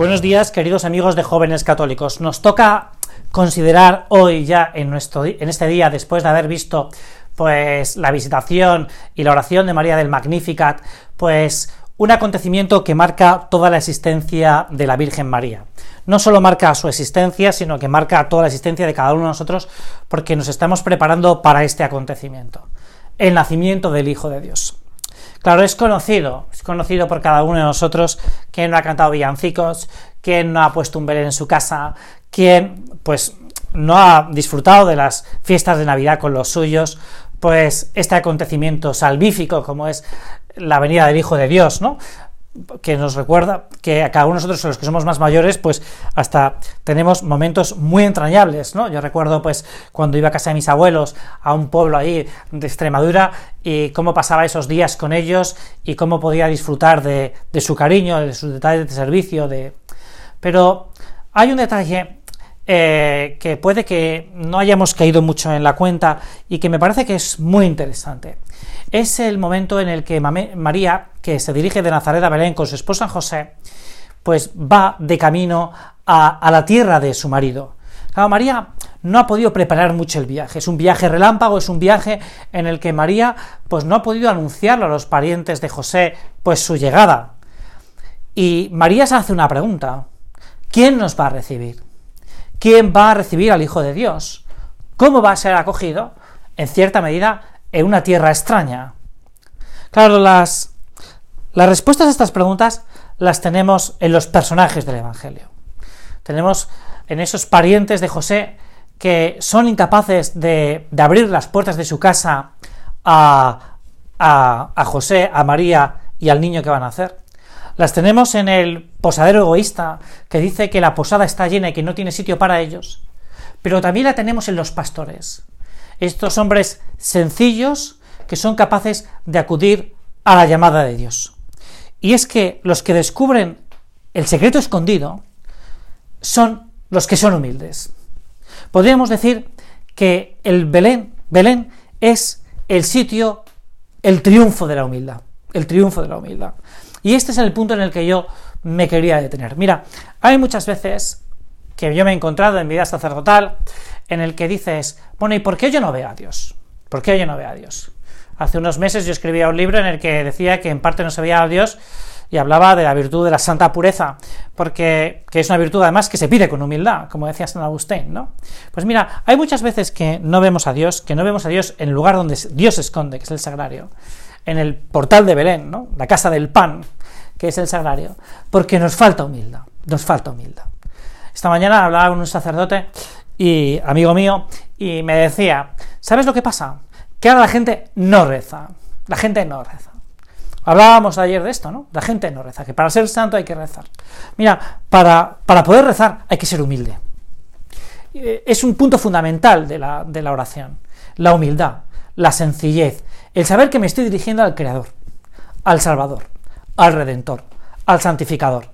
Buenos días, queridos amigos de jóvenes católicos. Nos toca considerar hoy ya en, nuestro, en este día, después de haber visto pues la visitación y la oración de María del Magnificat, pues un acontecimiento que marca toda la existencia de la Virgen María. No solo marca su existencia, sino que marca toda la existencia de cada uno de nosotros porque nos estamos preparando para este acontecimiento, el nacimiento del Hijo de Dios. Claro, es conocido, es conocido por cada uno de nosotros quien no ha cantado villancicos, quien no ha puesto un belén en su casa, quien pues no ha disfrutado de las fiestas de Navidad con los suyos, pues este acontecimiento salvífico como es la venida del Hijo de Dios, ¿no? Que nos recuerda que a cada uno de nosotros, los que somos más mayores, pues hasta tenemos momentos muy entrañables, ¿no? Yo recuerdo, pues, cuando iba a casa de mis abuelos, a un pueblo ahí de Extremadura, y cómo pasaba esos días con ellos, y cómo podía disfrutar de, de su cariño, de sus detalles de servicio, de... Pero hay un detalle eh, que puede que no hayamos caído mucho en la cuenta y que me parece que es muy interesante. Es el momento en el que María, que se dirige de Nazaret a Belén con su esposa José, pues va de camino a, la tierra de su marido. María no ha podido preparar mucho el viaje, es un viaje relámpago, es un viaje en el que María pues no ha podido anunciarle a los parientes de José pues su llegada. Y María se hace una pregunta, ¿quién nos va a recibir? ¿Quién va a recibir al Hijo de Dios? ¿Cómo va a ser acogido? En cierta medida, en una tierra extraña. Claro, las, las respuestas a estas preguntas las tenemos en los personajes del Evangelio. Tenemos en esos parientes de José que son incapaces de, abrir las puertas de su casa a, a, a José, a María y al niño que van a hacer. Las tenemos en el posadero egoísta, que dice que la posada está llena y que no tiene sitio para ellos. Pero también la tenemos en los pastores. Estos hombres sencillos que son capaces de acudir a la llamada de Dios. Y es que los que descubren el secreto escondido son los que son humildes. Podríamos decir que el Belén, Belén es el sitio, el triunfo de la humildad. El triunfo de la humildad. Y este es el punto en el que yo me quería detener. Mira, hay muchas veces que yo me he encontrado en mi vida sacerdotal en el que dices, bueno, ¿y por qué yo no veo a Dios? ¿Por qué yo no veo a Dios? Hace unos meses yo escribía un libro en el que decía que en parte no se veía a Dios y hablaba de la virtud de la santa pureza, porque que es una virtud además que se pide con humildad, como decía San Agustín, ¿no? Pues mira, hay muchas veces que no vemos a Dios, que no vemos a Dios en el lugar donde Dios se esconde, que es el sagrario en el portal de Belén, ¿no? la casa del pan, que es el sagrario, porque nos falta humildad, nos falta humildad. Esta mañana hablaba con un sacerdote y amigo mío y me decía, ¿sabes lo que pasa? Que ahora la gente no reza, la gente no reza. Hablábamos ayer de esto, ¿no? La gente no reza, que para ser santo hay que rezar. Mira, para, para poder rezar hay que ser humilde. Eh, es un punto fundamental de la, de la oración, la humildad, la sencillez, el saber que me estoy dirigiendo al Creador, al Salvador, al Redentor, al Santificador.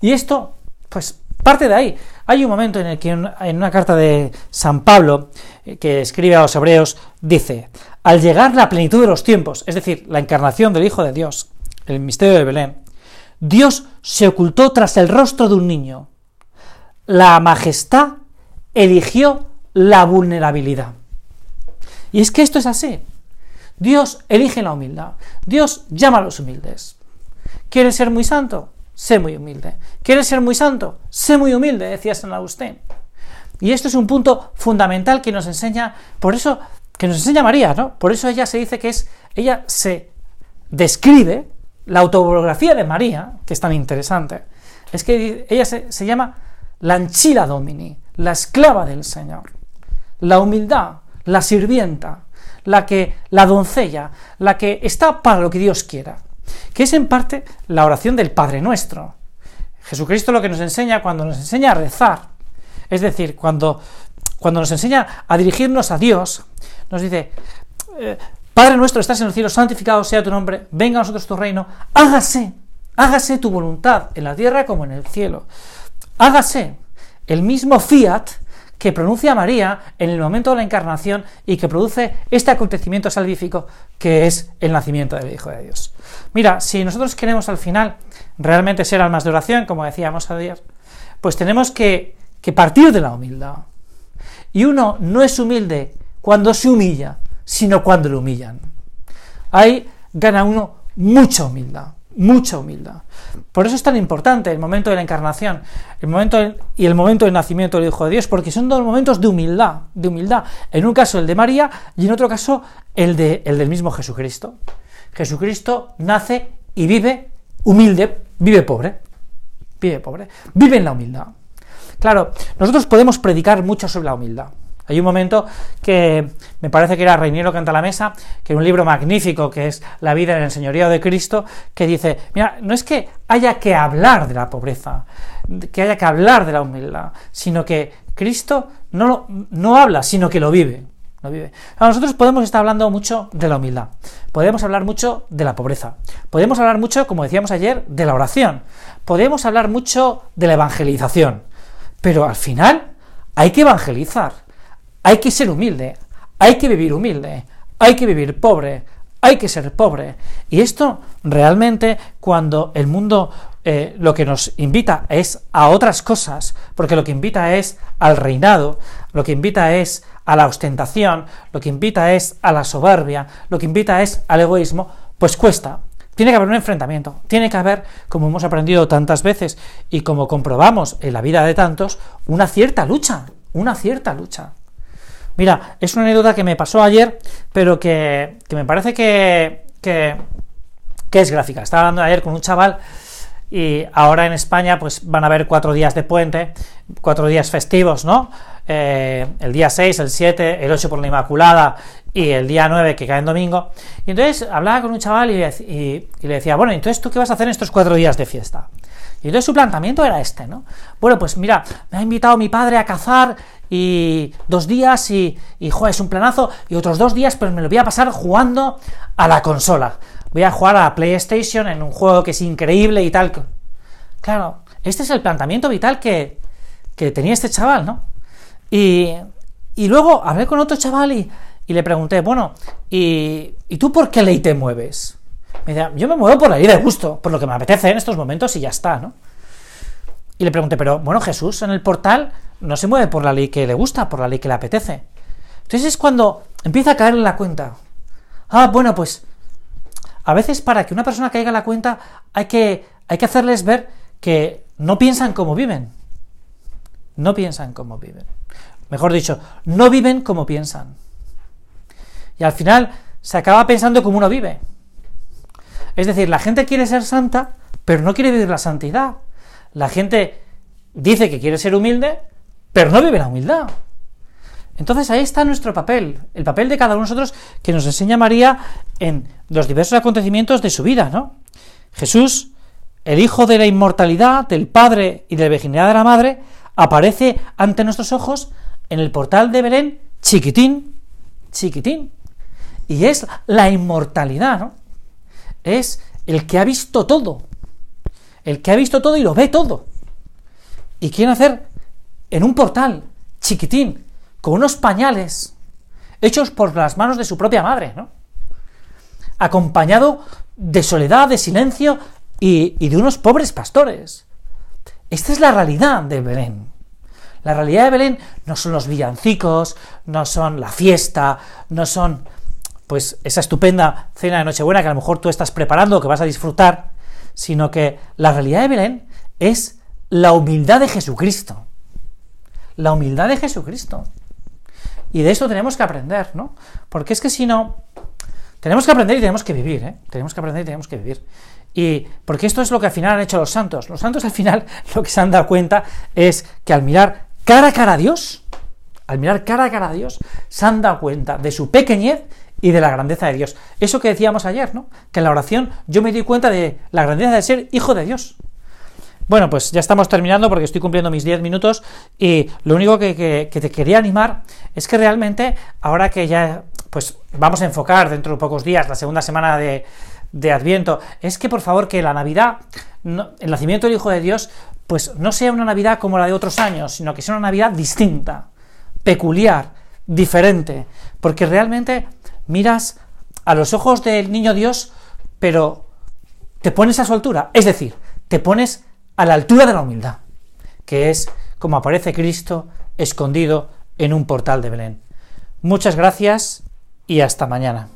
Y esto, pues, parte de ahí. Hay un momento en el que en una carta de San Pablo, eh, que escribe a los hebreos, dice, al llegar la plenitud de los tiempos, es decir, la encarnación del Hijo de Dios, el misterio de Belén, Dios se ocultó tras el rostro de un niño. La majestad eligió la vulnerabilidad. Y es que esto es así. Dios elige la humildad. Dios llama a los humildes. ¿Quieres ser muy santo? Sé muy humilde. ¿Quieres ser muy santo? Sé muy humilde, decía San Agustín. Y esto es un punto fundamental que nos enseña, por eso, que nos enseña María, ¿no? Por eso ella se dice que es, ella se describe, la autobiografía de María, que es tan interesante, es que ella se, se llama la anchila domini, la esclava del Señor, la humildad, la sirvienta, la que la doncella, la que está para lo que Dios quiera, que es en parte la oración del Padre Nuestro. Jesucristo lo que nos enseña cuando nos enseña a rezar, es decir, cuando, cuando nos enseña a dirigirnos a Dios, nos dice, eh, Padre nuestro, estás en el cielo, santificado sea tu nombre, venga a nosotros tu reino, hágase, hágase tu voluntad en la tierra como en el cielo. Hágase el mismo fiat que pronuncia María en el momento de la encarnación y que produce este acontecimiento salvífico que es el nacimiento del Hijo de Dios. Mira, si nosotros queremos al final realmente ser almas de oración, como decíamos ayer, pues tenemos que, partir de la humildad. Y uno no es humilde cuando se humilla, sino cuando lo humillan. Ahí gana uno mucha humildad mucha humildad. Por eso es tan importante el momento de la encarnación el momento y el momento del nacimiento del Hijo de Dios, porque son dos momentos de humildad, de humildad. En un caso el de María y en otro caso el, de, el del mismo Jesucristo. Jesucristo nace y vive humilde, vive pobre, vive pobre, vive en la humildad. Claro, nosotros podemos predicar mucho sobre la humildad. Hay un momento que me parece que era Reiniero Canta la Mesa, que es un libro magnífico que es La vida en el señorío de Cristo, que dice, mira, no es que haya que hablar de la pobreza, que haya que hablar de la humildad, sino que Cristo no, no habla, sino que lo vive. Lo vive. nosotros podemos estar hablando mucho de la humildad, podemos hablar mucho de la pobreza, podemos hablar mucho, como decíamos ayer, de la oración, podemos hablar mucho de la evangelización, pero al final hay que evangelizar hay que ser humilde, hay que vivir humilde, hay que vivir pobre, hay que ser pobre. Y esto realmente cuando el mundo eh, lo que nos invita es a otras cosas, porque lo que invita es al reinado, lo que invita es a la ostentación, lo que invita es a la soberbia, lo que invita es al egoísmo, pues cuesta. Tiene que haber un enfrentamiento, tiene que haber, como hemos aprendido tantas veces y como comprobamos en la vida de tantos, una cierta lucha, una cierta lucha. Mira, es una anécdota que me pasó ayer, pero que, me parece que, que, es gráfica. Estaba hablando ayer con un chaval y ahora en España pues van a haber cuatro días de puente, cuatro días festivos, ¿no? Eh, el día 6, el 7, el 8 por la Inmaculada y el día 9 que cae en domingo. Y entonces hablaba con un chaval y, y, le decía, bueno, entonces tú qué vas a hacer en estos cuatro días de fiesta? Y entonces su planteamiento era este, ¿no? Bueno, pues mira, me ha invitado mi padre a cazar y dos días y, y es un planazo, y otros dos días, pues me lo voy a pasar jugando a la consola. Voy a jugar a la PlayStation en un juego que es increíble y tal. Claro, este es el planteamiento vital que, que tenía este chaval, ¿no? Y, y luego hablé con otro chaval y, y le pregunté, bueno, ¿y, ¿y tú por qué ley te mueves? Me decía, yo me muevo por la ley de gusto, por lo que me apetece en estos momentos y ya está, ¿no? Y le pregunté, pero bueno, Jesús en el portal no se mueve por la ley que le gusta, por la ley que le apetece. Entonces es cuando empieza a caer en la cuenta. Ah, bueno, pues a veces para que una persona caiga en la cuenta hay que, hay que hacerles ver que no piensan como viven. No piensan como viven. Mejor dicho, no viven como piensan. Y al final se acaba pensando como uno vive. Es decir, la gente quiere ser santa, pero no quiere vivir la santidad. La gente dice que quiere ser humilde, pero no vive la humildad. Entonces ahí está nuestro papel, el papel de cada uno de nosotros que nos enseña María en los diversos acontecimientos de su vida, ¿no? Jesús, el Hijo de la inmortalidad, del Padre y de la virginidad de la Madre, aparece ante nuestros ojos en el portal de Belén, chiquitín, chiquitín. Y es la inmortalidad, ¿no? Es el que ha visto todo. El que ha visto todo y lo ve todo. Y quiere hacer en un portal chiquitín, con unos pañales hechos por las manos de su propia madre, ¿no? Acompañado de soledad, de silencio y, y de unos pobres pastores. Esta es la realidad de Belén. La realidad de Belén no son los villancicos, no son la fiesta, no son pues esa estupenda cena de Nochebuena que a lo mejor tú estás preparando, que vas a disfrutar, sino que la realidad de Belén es la humildad de Jesucristo. La humildad de Jesucristo. Y de eso tenemos que aprender, ¿no? Porque es que si no, tenemos que aprender y tenemos que vivir, ¿eh? Tenemos que aprender y tenemos que vivir. Y porque esto es lo que al final han hecho los santos. Los santos al final lo que se han dado cuenta es que al mirar cara a cara a Dios, al mirar cara a cara a Dios, se han dado cuenta de su pequeñez y de la grandeza de Dios. Eso que decíamos ayer, ¿no? Que en la oración yo me di cuenta de la grandeza de ser hijo de Dios. Bueno, pues ya estamos terminando porque estoy cumpliendo mis 10 minutos y lo único que, te quería animar es que realmente, ahora que ya pues vamos a enfocar dentro de pocos días la segunda semana de, Adviento, es que por favor que la Navidad, el nacimiento del Hijo de Dios, pues no sea una Navidad como la de otros años, sino que sea una Navidad distinta peculiar, diferente, porque realmente miras a los ojos del niño Dios, pero te pones a su altura, es decir, te pones a la altura de la humildad, que es como aparece Cristo escondido en un portal de Belén. Muchas gracias y hasta mañana.